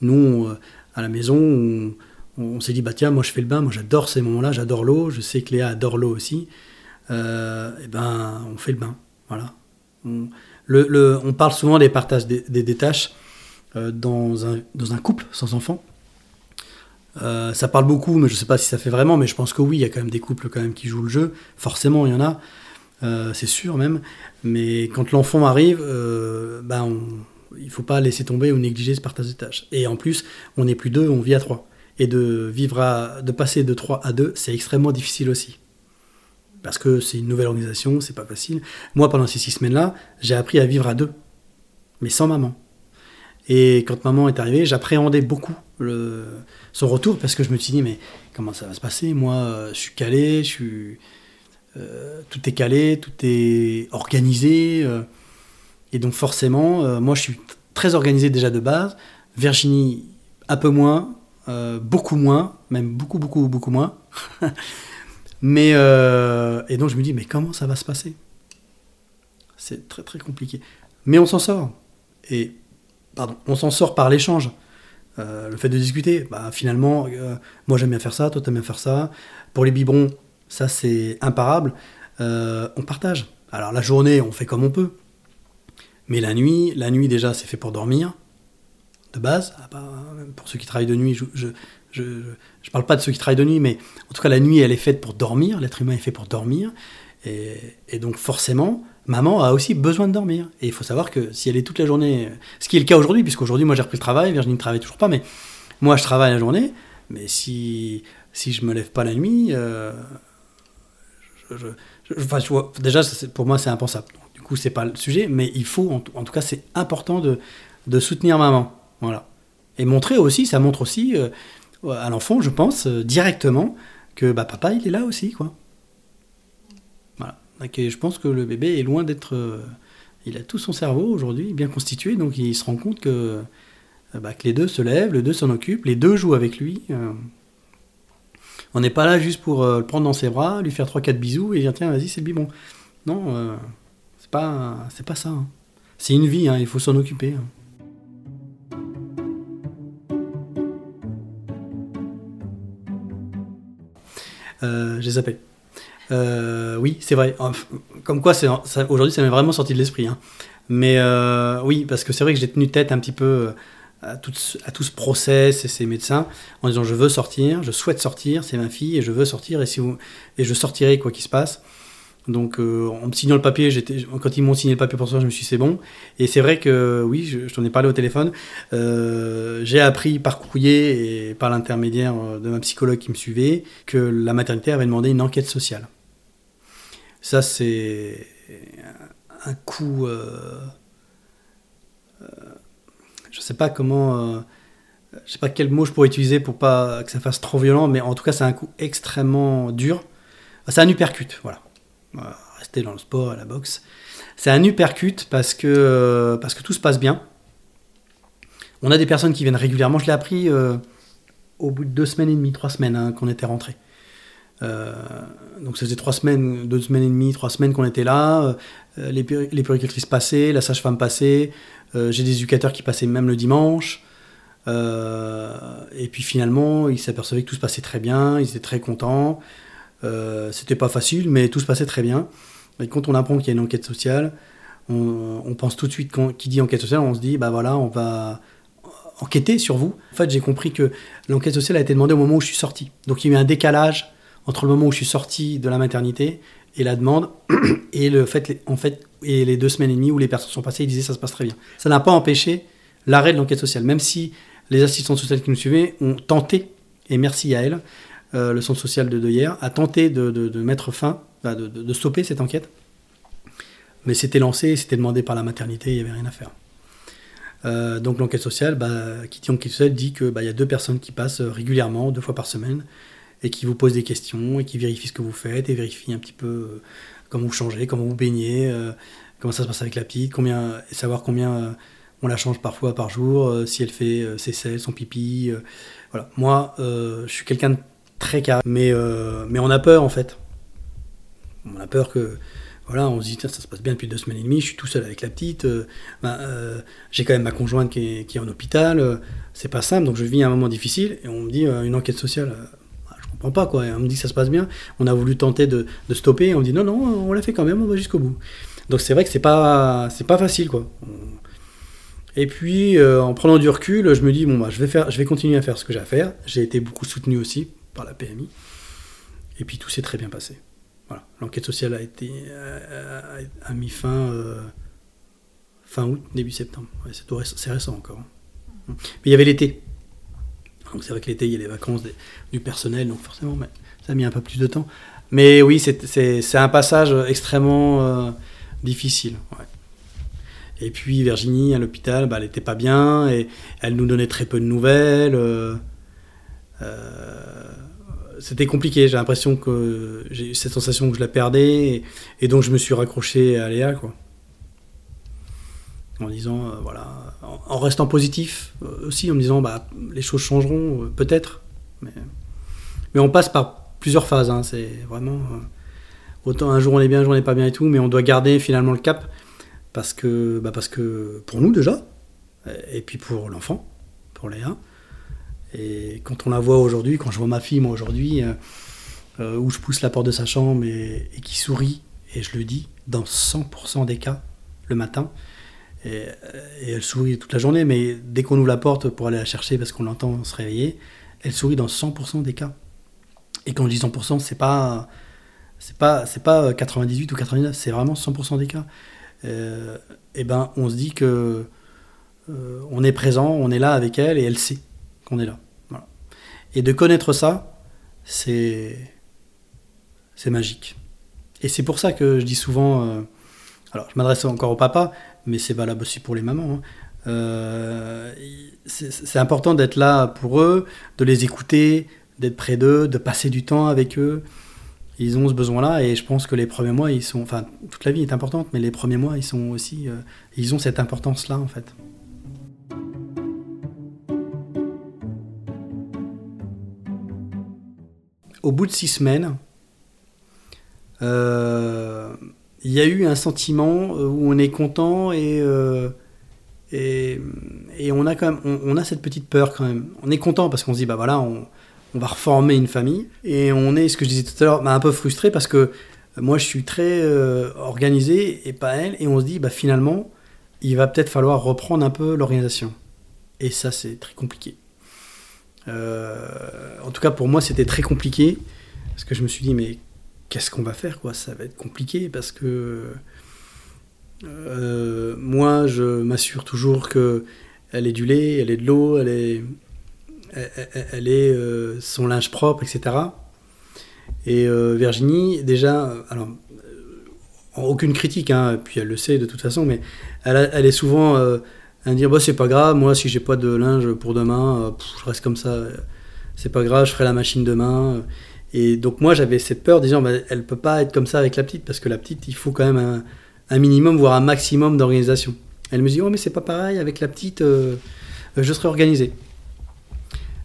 Nous, à la maison, on, s'est dit, bah tiens, moi je fais le bain, moi j'adore ces moments-là, j'adore l'eau, je sais que Léa adore l'eau aussi. Euh, et ben, on fait le bain. Voilà. On, le, on parle souvent des partages des, des, tâches euh, dans, un, dans un couple sans enfant. Euh, ça parle beaucoup, mais je ne sais pas si ça fait vraiment, mais je pense que oui, il y a quand même des couples quand même qui jouent le jeu. Forcément, il y en a, c'est sûr même. Mais quand l'enfant arrive, ben on, il ne faut pas laisser tomber ou négliger ce partage de tâches. Et en plus, on n'est plus deux, on vit à trois. Et de vivre à, de passer de trois à deux, c'est extrêmement difficile aussi. Parce que c'est une nouvelle organisation, c'est pas facile. Moi, pendant ces six semaines-là, j'ai appris à vivre à deux, mais sans maman. Et quand maman est arrivée, j'appréhendais beaucoup son retour parce que je me suis dit, mais comment ça va se passer? Moi, je suis calé, euh, tout est calé, tout est organisé. Euh, et donc forcément, euh, moi je suis très organisé déjà de base. Virginie, un peu moins, euh, beaucoup moins, même beaucoup, beaucoup, beaucoup moins. mais, euh, et donc je me dis, mais comment ça va se passer? C'est très, très compliqué. Mais on s'en sort. Et, pardon, on s'en sort par l'échange. le fait de discuter, bah, finalement, moi j'aime bien faire ça, toi t'aimes bien faire ça. Pour les biberons, ça c'est imparable. on partage. Alors la journée, on fait comme on peut. Mais la nuit, la nuit déjà, c'est fait pour dormir, de base. Ah bah, pour ceux qui travaillent de nuit, je, je, je, parle pas de ceux qui travaillent de nuit, mais en tout cas, la nuit, elle est faite pour dormir. L'être humain est fait pour dormir. Et, donc, forcément, maman a aussi besoin de dormir. Et il faut savoir que si elle est toute la journée, ce qui est le cas aujourd'hui, puisqu'aujourd'hui, moi, j'ai repris le travail, Virginie ne travaille toujours pas, mais moi, je travaille la journée. Mais si, si je me lève pas la nuit, euh, déjà, pour moi, c'est impensable coup, c'est pas le sujet, mais il faut, en, tout cas, c'est important de, de, soutenir maman. Voilà. Et montrer aussi, ça montre aussi euh, à l'enfant, je pense, euh, directement, que bah, papa, il est là aussi, quoi. Et je pense que le bébé est loin d'être. Euh, il a tout son cerveau aujourd'hui bien constitué, donc il se rend compte que, bah, que les deux se lèvent, les deux s'en occupent, les deux jouent avec lui. on n'est pas là juste pour le prendre dans ses bras, lui faire 3-4 bisous et dire tiens, vas-y, c'est le biberon. Non, c'est pas ça. Hein. C'est une vie, hein, il faut s'en occuper. Hein. Euh, je les appelle. Euh, oui, c'est vrai. Comme quoi, aujourd'hui, ça m'est vraiment sorti de l'esprit. Mais euh, oui, parce que c'est vrai que j'ai tenu tête un petit peu à tout, à ce process et ces médecins en disant je veux sortir, je souhaite sortir, c'est ma fille et je veux sortir et, si et je sortirai quoi qu'il se passe. Donc euh, en me signant le papier, quand ils m'ont signé le papier pour ça, je me suis dit c'est bon. Et c'est vrai que oui, je, t'en ai parlé au téléphone. Euh, j'ai appris par courrier et par l'intermédiaire de ma psychologue qui me suivait que la maternité avait demandé une enquête sociale. Ça c'est un coup. Euh, je sais pas comment. je sais pas quel mot je pourrais utiliser pour pas que ça fasse trop violent, mais en tout cas c'est un coup extrêmement dur. C'est un uppercut, voilà rester dans le sport, à la boxe. C'est un uppercut parce que, euh, parce que tout se passe bien. On a des personnes qui viennent régulièrement. Je l'ai appris euh, au bout de deux semaines et demie, trois semaines hein, qu'on était rentré. Euh, donc ça faisait trois semaines, deux semaines et demie, trois semaines qu'on était là. les, les passaient, la sage-femme passait. J'ai des éducateurs qui passaient même le dimanche. et puis finalement, ils s'apercevaient que tout se passait très bien, ils étaient très contents. Euh, c'était pas facile, mais tout se passait très bien. Et quand on apprend qu'il y a une enquête sociale, on, pense tout de suite, quand, qui dit enquête sociale, on se dit, bah voilà, on va enquêter sur vous. En fait, j'ai compris que l'enquête sociale a été demandée au moment où je suis sorti. Donc il y a eu un décalage entre le moment où je suis sorti de la maternité et la demande, et le fait, en fait, et les deux semaines et demie où les personnes sont passées, ils disaient ça se passe très bien. Ça n'a pas empêché l'arrêt de l'enquête sociale. Même si les assistants sociales qui nous suivaient ont tenté, et merci à elles, euh, le centre social de Deuillère a tenté de, mettre fin, de, stopper cette enquête. Mais c'était lancé, c'était demandé par la maternité, il n'y avait rien à faire. Euh, donc l'enquête sociale, bah, dit enquête sociale, dit qu'il bah, y a deux personnes qui passent régulièrement, deux fois par semaine, et qui vous posent des questions, et qui vérifient ce que vous faites, et vérifient un petit peu euh, comment vous changez, comment vous baignez, comment ça se passe avec la petite, combien, savoir combien on la change parfois par jour, si elle fait ses selles, son pipi. voilà. Moi, je suis quelqu'un de très carré. Mais, euh, mais on a peur en fait. On a peur que. Voilà, on se dit, ça se passe bien depuis deux semaines et demie, je suis tout seul avec la petite, euh, ben, euh, j'ai quand même ma conjointe qui est, en hôpital, c'est pas simple, donc je vis un moment difficile, et on me dit, une enquête sociale, bah, je comprends pas quoi, on me dit que ça se passe bien, on a voulu tenter de, stopper, et on me dit, non, non, on l'a fait quand même, on va jusqu'au bout. Donc c'est vrai que c'est pas, pas facile quoi. Et puis, en prenant du recul, je me dis, bon, bah, je, vais faire, je vais continuer à faire ce que j'ai à faire. J'ai été beaucoup soutenu aussi par la PMI. Et puis tout s'est très bien passé. Voilà. L'enquête sociale a été a, mis fin euh, fin août, début septembre. c'est récent encore. Hein. Mais il y avait l'été. Donc c'est vrai que l'été, il y a les vacances du personnel, donc forcément, ça a mis un peu plus de temps. Mais oui, c'est un passage extrêmement euh, difficile. Et puis Virginie, à l'hôpital, bah, elle n'était pas bien et elle nous donnait très peu de nouvelles. Euh, c'était compliqué. J'ai l'impression que j'ai eu cette sensation que je la perdais et, donc je me suis raccroché à Léa, quoi. En disant, euh, voilà, en, restant positif euh, aussi, en me disant, bah, les choses changeront, peut-être. Mais, mais, on passe par plusieurs phases. Hein, c'est vraiment. autant un jour on est bien, un jour on n'est pas bien et tout, mais on doit garder finalement le cap parce que, bah, parce que pour nous déjà, et puis pour l'enfant, pour Léa. Et quand on la voit aujourd'hui, quand je vois ma fille, moi aujourd'hui, euh, euh, où je pousse la porte de sa chambre et, qui sourit, et je le dis, dans 100% des cas, le matin, et, elle sourit toute la journée, mais dès qu'on ouvre la porte pour aller la chercher parce qu'on l'entend se réveiller, elle sourit dans 100% des cas. Et quand je dis 100%, c'est pas c'est pas c'est pas 98 ou 99, c'est vraiment 100% des cas. Euh, et ben on se dit que on est présent, on est là avec elle et elle sait qu'on est là. Et de connaître ça, c'est c'est magique. Et c'est pour ça que je dis souvent, euh, alors je m'adresse encore au papa, mais c'est valable aussi pour les mamans. Hein. Euh, c'est important d'être là pour eux, de les écouter, d'être près d'eux, de passer du temps avec eux. Ils ont ce besoin-là et je pense que les premiers mois, ils sont, enfin, toute la vie est importante, mais les premiers mois, ils sont aussi, euh, ils ont cette importance-là en fait. Au bout de six semaines, euh, il y a eu un sentiment euh, où on est content et, euh, on a quand on, a cette petite peur quand même. On est content parce qu'on se dit bah voilà on, va reformer une famille et on est ce que je disais tout à l'heure bah, un peu frustré parce que moi je suis très organisé et pas elle et on se dit bah finalement il va peut-être falloir reprendre un peu l'organisation et ça c'est très compliqué. Euh, en tout cas, pour moi, c'était très compliqué parce que je me suis dit, mais qu'est-ce qu'on va faire quoi? Ça va être compliqué parce que euh, moi, je m'assure toujours que elle est du lait, elle est de l'eau, elle est, elle, est euh, son linge propre, etc. Et Virginie, déjà, alors aucune critique, hein, puis elle le sait de toute façon, mais elle, elle est souvent à dire bah, c'est pas grave, moi si j'ai pas de linge pour demain, euh, je reste comme ça, c'est pas grave, je ferai la machine demain. Et donc moi j'avais cette peur disant bah, elle peut pas être comme ça avec la petite parce que la petite il faut quand même un, minimum voire un maximum d'organisation. Elle me dit oh mais c'est pas pareil avec la petite, euh, je serai organisé.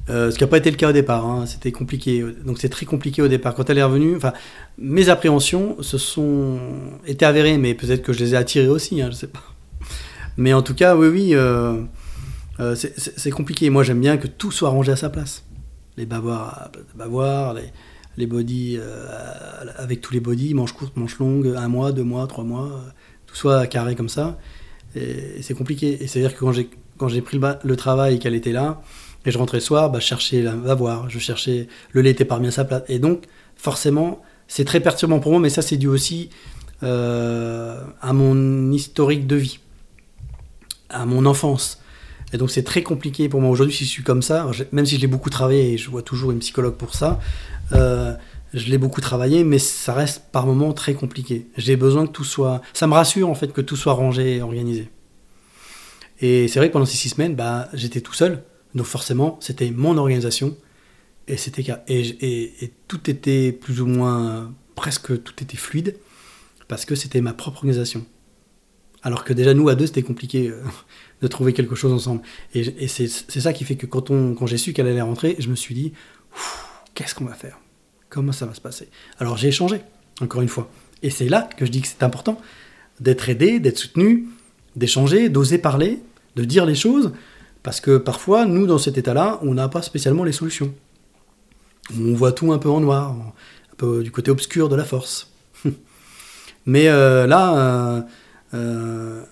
Euh, ce qui n'a pas été le cas au départ, hein, c'était compliqué. Donc c'est très compliqué au départ. Quand elle est revenue, enfin, mes appréhensions se sont été avérées, mais peut-être que je les ai attirées aussi, hein, je sais pas. Mais en tout cas, oui, oui, euh, euh, c'est compliqué. Moi, j'aime bien que tout soit rangé à sa place. Les bavoirs, les, les bodys, euh, avec tous les bodys, manches courtes, manches longues, un mois, deux mois, trois mois, tout soit carré comme ça. Et, c'est compliqué. Et c'est-à-dire que quand j'ai pris le, travail et qu'elle était là, et je rentrais le soir, bah, je cherchais la bavoir, je cherchais le lait était bien à sa place. Et donc, forcément, c'est très perturbant pour moi, mais ça, c'est dû aussi à mon historique de vie à mon enfance. Et donc c'est très compliqué pour moi aujourd'hui si je suis comme ça, même si je l'ai beaucoup travaillé et je vois toujours une psychologue pour ça, euh, je l'ai beaucoup travaillé, mais ça reste par moments très compliqué. J'ai besoin que tout soit... Ça me rassure en fait que tout soit rangé et organisé. Et c'est vrai que pendant ces six semaines, bah, j'étais tout seul, donc forcément c'était mon organisation et c'était et, tout était plus ou moins presque tout était fluide parce que c'était ma propre organisation. Alors que déjà nous à deux c'était compliqué euh, de trouver quelque chose ensemble. Et, c'est ça qui fait que quand, quand j'ai su qu'elle allait rentrer, je me suis dit, qu'est-ce qu'on va faire? Comment ça va se passer? Alors j'ai échangé, encore une fois. Et c'est là que je dis que c'est important d'être aidé, d'être soutenu, d'échanger, d'oser parler, de dire les choses, parce que parfois, nous, dans cet état-là, on n'a pas spécialement les solutions. On voit tout un peu en noir, un peu du côté obscur de la force. Mais euh, là, euh, euh,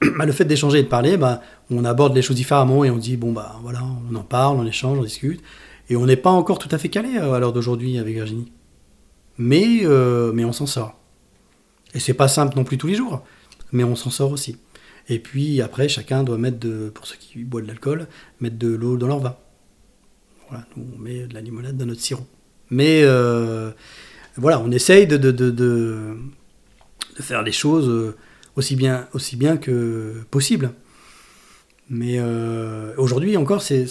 bah, le fait d'échanger et de parler, bah, on aborde les choses différemment et on dit bon bah voilà, on en parle, on échange, on discute, et on n'est pas encore tout à fait calé à l'heure d'aujourd'hui avec Virginie. Mais, mais on s'en sort. Et c'est pas simple non plus tous les jours, mais on s'en sort aussi. Et puis après, chacun doit mettre, pour ceux qui boivent de l'alcool, mettre de l'eau dans leur vin. Voilà, nous on met de la limonade dans notre sirop. Mais voilà, on essaye de, faire les choses euh, aussi bien, aussi bien que possible. Mais euh, aujourd'hui encore, c'est,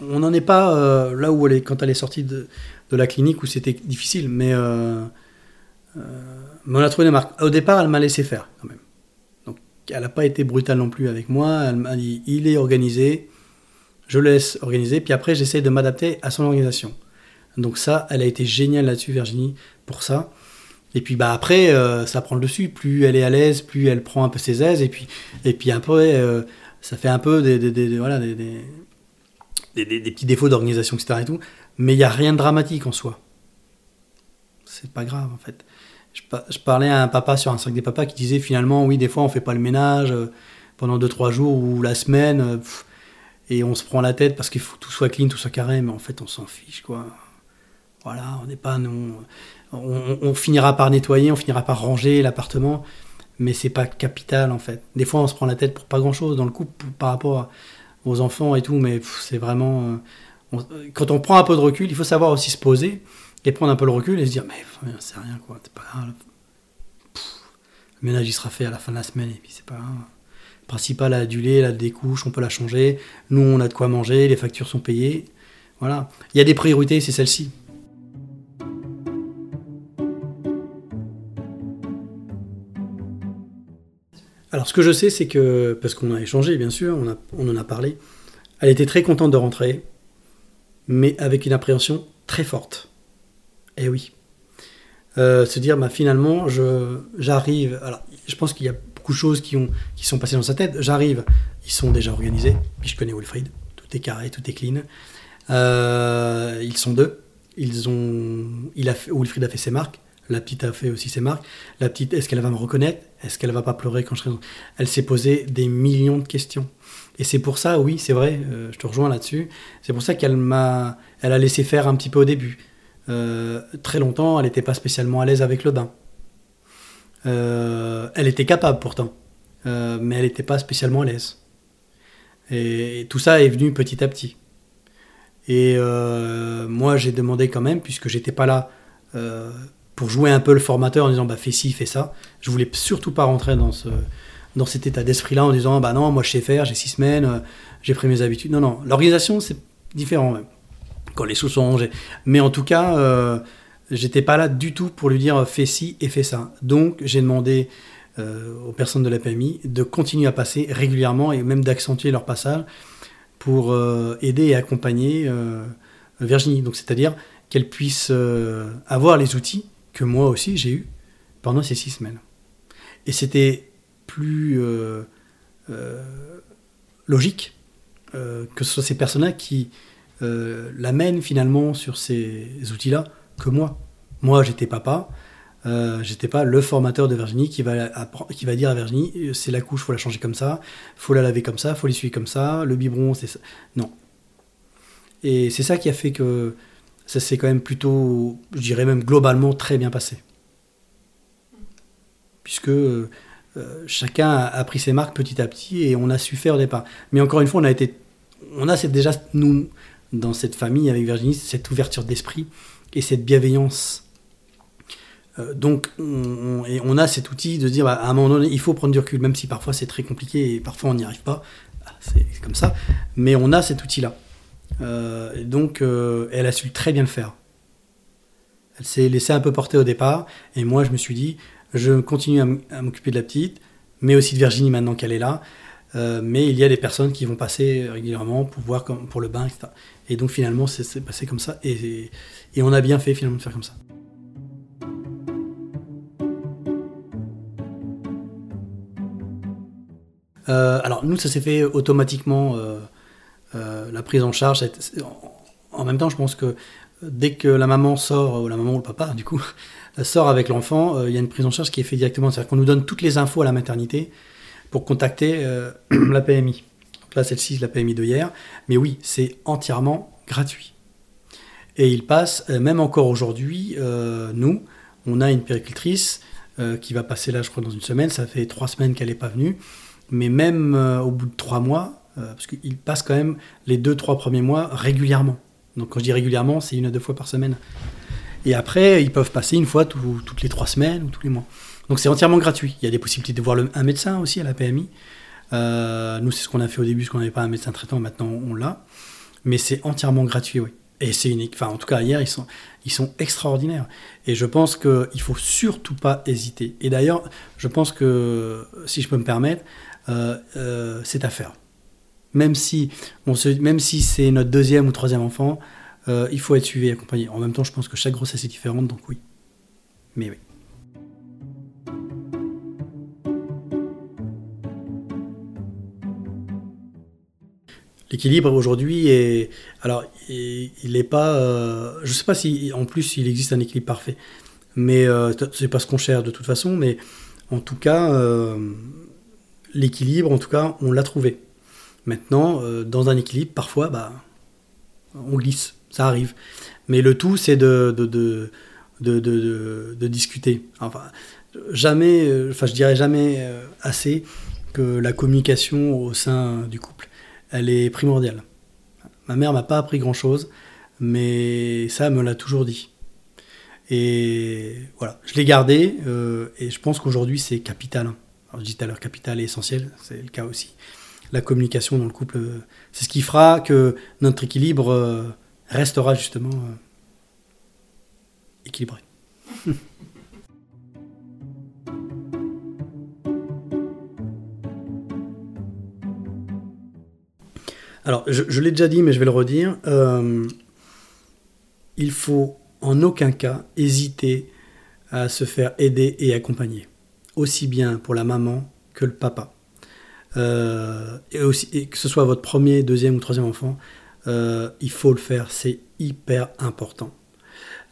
on n'en est pas euh, là où elle est, quand elle est sortie de, de la clinique où c'était difficile. Mais, mais on a trouvé des marques. Au départ, elle m'a laissé faire quand même. Donc elle n'a pas été brutale non plus avec moi. Elle m'a dit il est organisé, je le laisse organiser. Puis après, j'essaie de m'adapter à son organisation. Donc ça, elle a été géniale là-dessus, Virginie pour ça. Et puis bah après, euh, ça prend le dessus. Plus elle est à l'aise, plus elle prend un peu ses aises. Et puis, et puis après, euh, ça fait un peu des, des, des des, petits défauts d'organisation, etc. Et tout. Mais il n'y a rien de dramatique en soi. C'est pas grave en fait. Je, je, parlais à un papa sur un sac des papas qui disait finalement, oui, des fois on fait pas le ménage euh, pendant 2-3 jours ou la semaine. et on se prend la tête parce qu'il faut que tout soit clean, tout soit carré. Mais en fait, on s'en fiche quoi. Voilà, on n'est pas. Non, on, finira par nettoyer, on finira par ranger l'appartement, mais c'est pas capital en fait. Des fois, on se prend la tête pour pas grand chose dans le couple par rapport aux enfants et tout, mais c'est vraiment. Euh, quand on prend un peu de recul, il faut savoir aussi se poser et prendre un peu le recul et se dire mais c'est rien quoi, c'est pas grave. le ménage il sera fait à la fin de la semaine et puis c'est pas grave. Principal a du lait, la découche, on peut la changer. Nous on a de quoi manger, les factures sont payées. Voilà. Il y a des priorités, c'est celle-ci. Alors, ce que je sais, c'est que, parce qu'on a échangé, bien sûr, on, en a parlé, elle était très contente de rentrer, mais avec une appréhension très forte. Eh oui. Euh, se dire, bah, finalement, j'arrive. Alors, je pense qu'il y a beaucoup de choses qui, ont, qui sont passées dans sa tête. J'arrive, ils sont déjà organisés, puis je connais Wilfried, tout est carré, tout est clean. Euh, ils sont deux. Ils ont, il a fait, Wilfried a fait ses marques. La petite a fait aussi ses marques. La petite, est-ce qu'elle va me reconnaître? Est-ce qu'elle va pas pleurer quand je serai... Elle s'est posé des millions de questions. Et c'est pour ça, oui, c'est vrai, euh, je te rejoins là-dessus. C'est pour ça qu'elle m'a, elle a laissé faire un petit peu au début. Euh, très longtemps, elle n'était pas spécialement à l'aise avec le bain. Euh, elle était capable pourtant, mais elle n'était pas spécialement à l'aise. Et, tout ça est venu petit à petit. Et moi, j'ai demandé quand même, puisque j'étais pas là pour jouer un peu le formateur en disant bah fais ci, fais ça. Je voulais surtout pas rentrer dans ce dans cet état d'esprit-là en disant bah non, moi je sais faire, j'ai six semaines, euh, j'ai pris mes habitudes. Non, non, l'organisation c'est différent. Quand les sous sont rangés. Mais en tout cas, euh, j'étais pas là du tout pour lui dire fais ci et fais ça. Donc j'ai demandé euh, aux personnes de la PMI de continuer à passer régulièrement et même d'accentuer leur passage pour euh, aider et accompagner Virginie. Donc c'est-à-dire qu'elle puisse avoir les outils que moi aussi j'ai eu pendant ces six semaines. Et c'était plus euh, euh, logique euh, que ce soit ces personnes-là qui l'amènent finalement sur ces outils-là que moi. Moi, j'étais papa, j'étais pas le formateur de Virginie qui va, qui va dire à Virginie c'est la couche, faut la changer comme ça, faut la laver comme ça, faut l'essuyer comme ça, le biberon, c'est ça. Non. Et c'est ça qui a fait que ça s'est quand même plutôt, je dirais même globalement, très bien passé. Puisque euh, chacun a, pris ses marques petit à petit et on a su faire au départ. Mais encore une fois, on a été, on a déjà nous dans cette famille avec Virginie cette ouverture d'esprit et cette bienveillance. donc, on, et on a cet outil de dire bah, à un moment donné, il faut prendre du recul, même si parfois c'est très compliqué et parfois on n'y arrive pas. Bah, c'est comme ça. Mais on a cet outil-là. Et donc, elle a su très bien le faire. Elle s'est laissée un peu porter au départ, et moi je me suis dit, je continue à m'occuper de la petite, mais aussi de Virginie maintenant qu'elle est là. Euh, mais il y a des personnes qui vont passer régulièrement pour voir pour le bain, etc. Et donc finalement, c'est passé comme ça. Et, on a bien fait finalement de faire comme ça. Euh, alors nous, ça s'est fait automatiquement, euh, la prise en charge. En même temps, je pense que dès que la maman sort, ou la maman ou le papa, du coup, sort avec l'enfant, euh, il y a une prise en charge qui est faite directement. C'est-à-dire qu'on nous donne toutes les infos à la maternité pour contacter euh, la PMI. Donc là, celle-ci, la PMI de hier. Mais oui, c'est entièrement gratuit. Et il passe, euh, même encore aujourd'hui, nous, on a une péricultrice qui va passer là, je crois, dans une semaine. Ça fait trois semaines qu'elle n'est pas venue. Mais même au bout de trois mois, parce qu'il passe quand même les deux, trois premiers mois régulièrement. Donc quand je dis régulièrement, c'est une à deux fois par semaine. Et après, ils peuvent passer une fois toutes les trois semaines ou tous les mois. Donc c'est entièrement gratuit. Il y a des possibilités de voir un médecin aussi à la PMI. Euh, nous, c'est ce qu'on a fait au début, parce qu'on n'avait pas un médecin traitant, maintenant on l'a. Mais c'est entièrement gratuit, oui. Et c'est unique. Enfin, en tout cas, hier, ils sont, extraordinaires. Et je pense qu'il ne faut surtout pas hésiter. Et d'ailleurs, je pense que, si je peux me permettre, euh, euh, c'est à faire même si, si c'est notre deuxième ou troisième enfant, euh, il faut être suivi et accompagné. En même temps, je pense que chaque grossesse est différente, donc oui. Mais oui. L'équilibre aujourd'hui est. Alors, il n'est pas. Euh, je ne sais pas si, en plus, il existe un équilibre parfait. Mais euh, c'est pas ce qu'on cherche de toute façon. Mais en tout cas, l'équilibre, en tout cas, on l'a trouvé. Maintenant, euh, dans un équilibre, parfois, bah, on glisse, ça arrive. Mais le tout, c'est de de, de, discuter. Enfin, jamais, euh, enfin, je dirais jamais euh, assez que la communication au sein du couple, elle est primordiale. Ma mère m'a pas appris grand-chose, mais ça, me l'a toujours dit. Et voilà, je l'ai gardé, et je pense qu'aujourd'hui, c'est capital. Alors, je dis tout à l'heure capital et essentiel, c'est le cas aussi la communication dans le couple. C'est ce qui fera que notre équilibre euh, restera justement euh, équilibré. Alors, je, l'ai déjà dit, mais je vais le redire. Euh, il faut en aucun cas hésiter à se faire aider et accompagner, aussi bien pour la maman que le papa. Euh, et, aussi, que ce soit votre premier, deuxième ou troisième enfant, euh, il faut le faire, c'est hyper important.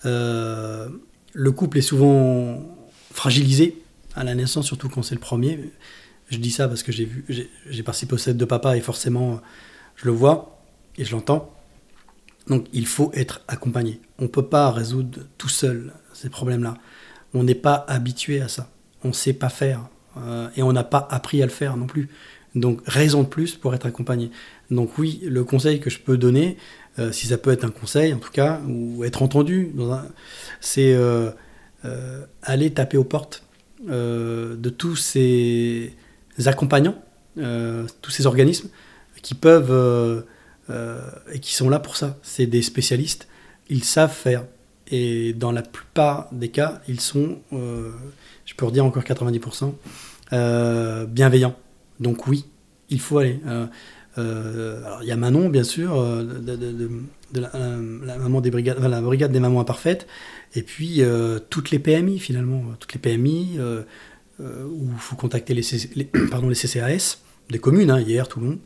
Euh, le couple est souvent fragilisé à la naissance, surtout quand c'est le premier. Je dis ça parce que j'ai vu, j'ai participé au set de papa et forcément, je le vois et je l'entends. Donc, il faut être accompagné. On ne peut pas résoudre tout seul ces problèmes-là. On n'est pas habitué à ça. On ne sait pas faire. et on n'a pas appris à le faire non plus. Donc raison de plus pour être accompagné. Donc oui, le conseil que je peux donner, euh, si ça peut être un conseil en tout cas, ou être entendu, c'est euh, euh, aller taper aux portes de tous ces accompagnants, tous ces organismes qui peuvent et qui sont là pour ça. C'est des spécialistes, ils savent faire. Et dans la plupart des cas, ils sont, je peux redire encore 90%, bienveillants donc oui, il faut aller. Euh, euh, il y a Manon, bien sûr, euh, la, brigade des mamans imparfaites, et puis toutes les PMI finalement, toutes les PMI où il faut contacter les, pardon, les CCAS des communes, hein, hier, Toulon.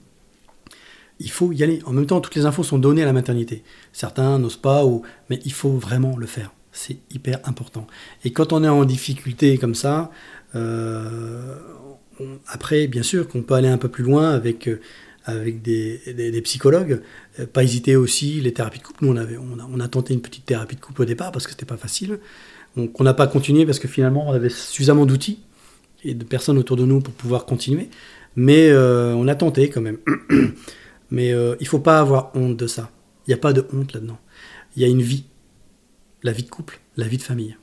Il faut y aller. En même temps, toutes les infos sont données à la maternité. Certains n'osent pas, ou... mais il faut vraiment le faire. C'est hyper important. Et quand on est en difficulté comme ça, après, bien sûr qu'on peut aller un peu plus loin avec, euh, avec des, des, psychologues. Euh, pas hésiter aussi les thérapies de couple. Nous, on, avait, on, a, tenté une petite thérapie de couple au départ parce que c'était pas facile. Donc, on n'a pas continué parce que finalement, on avait suffisamment d'outils et de personnes autour de nous pour pouvoir continuer. Mais on a tenté quand même. Mais il faut pas avoir honte de ça. Il n'y a pas de honte là-dedans. Il y a une vie. La vie de couple, la vie de famille.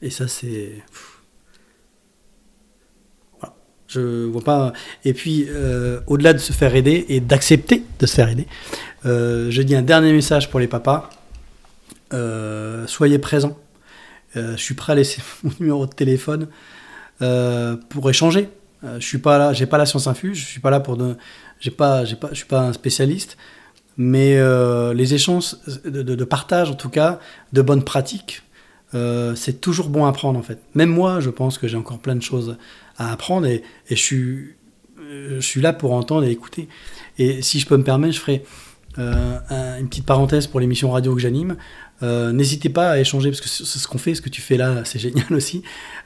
Et ça, c'est. Je vois pas. Et puis, au-delà de se faire aider et d'accepter de se faire aider, je dis un dernier message pour les papas. soyez présents euh, je suis prêt à laisser mon numéro de téléphone euh, pour échanger. Euh, je suis pas là, j'ai pas la science infuse, je suis pas là pour de, j'ai pas, j'ai pas, je suis pas un spécialiste, mais les échanges de, partage en tout cas, de bonnes pratiques, c'est toujours bon à apprendre en fait. Même moi, je pense que j'ai encore plein de choses à apprendre et, et je suis, là pour entendre et écouter. Et si je peux me permettre, je ferai une petite parenthèse pour l'émission radio que j'anime. Euh, n'hésitez pas à échanger, parce que c'est ce qu'on fait, ce que tu fais là, c'est génial aussi.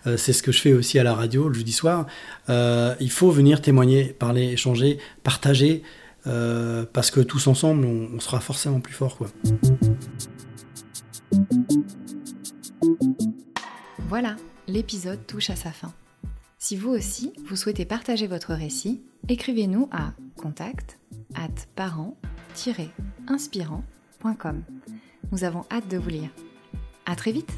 Euh, c'est ce que je fais aussi à la radio le jeudi soir. Euh, il faut venir témoigner, parler, échanger, partager, parce que tous ensemble, on, sera forcément plus fort. Quoi. Voilà, l'épisode touche à sa fin. Si vous aussi, vous souhaitez partager votre récit, écrivez-nous à contact at parent-inspirant.com. Nous avons hâte de vous lire. À très vite!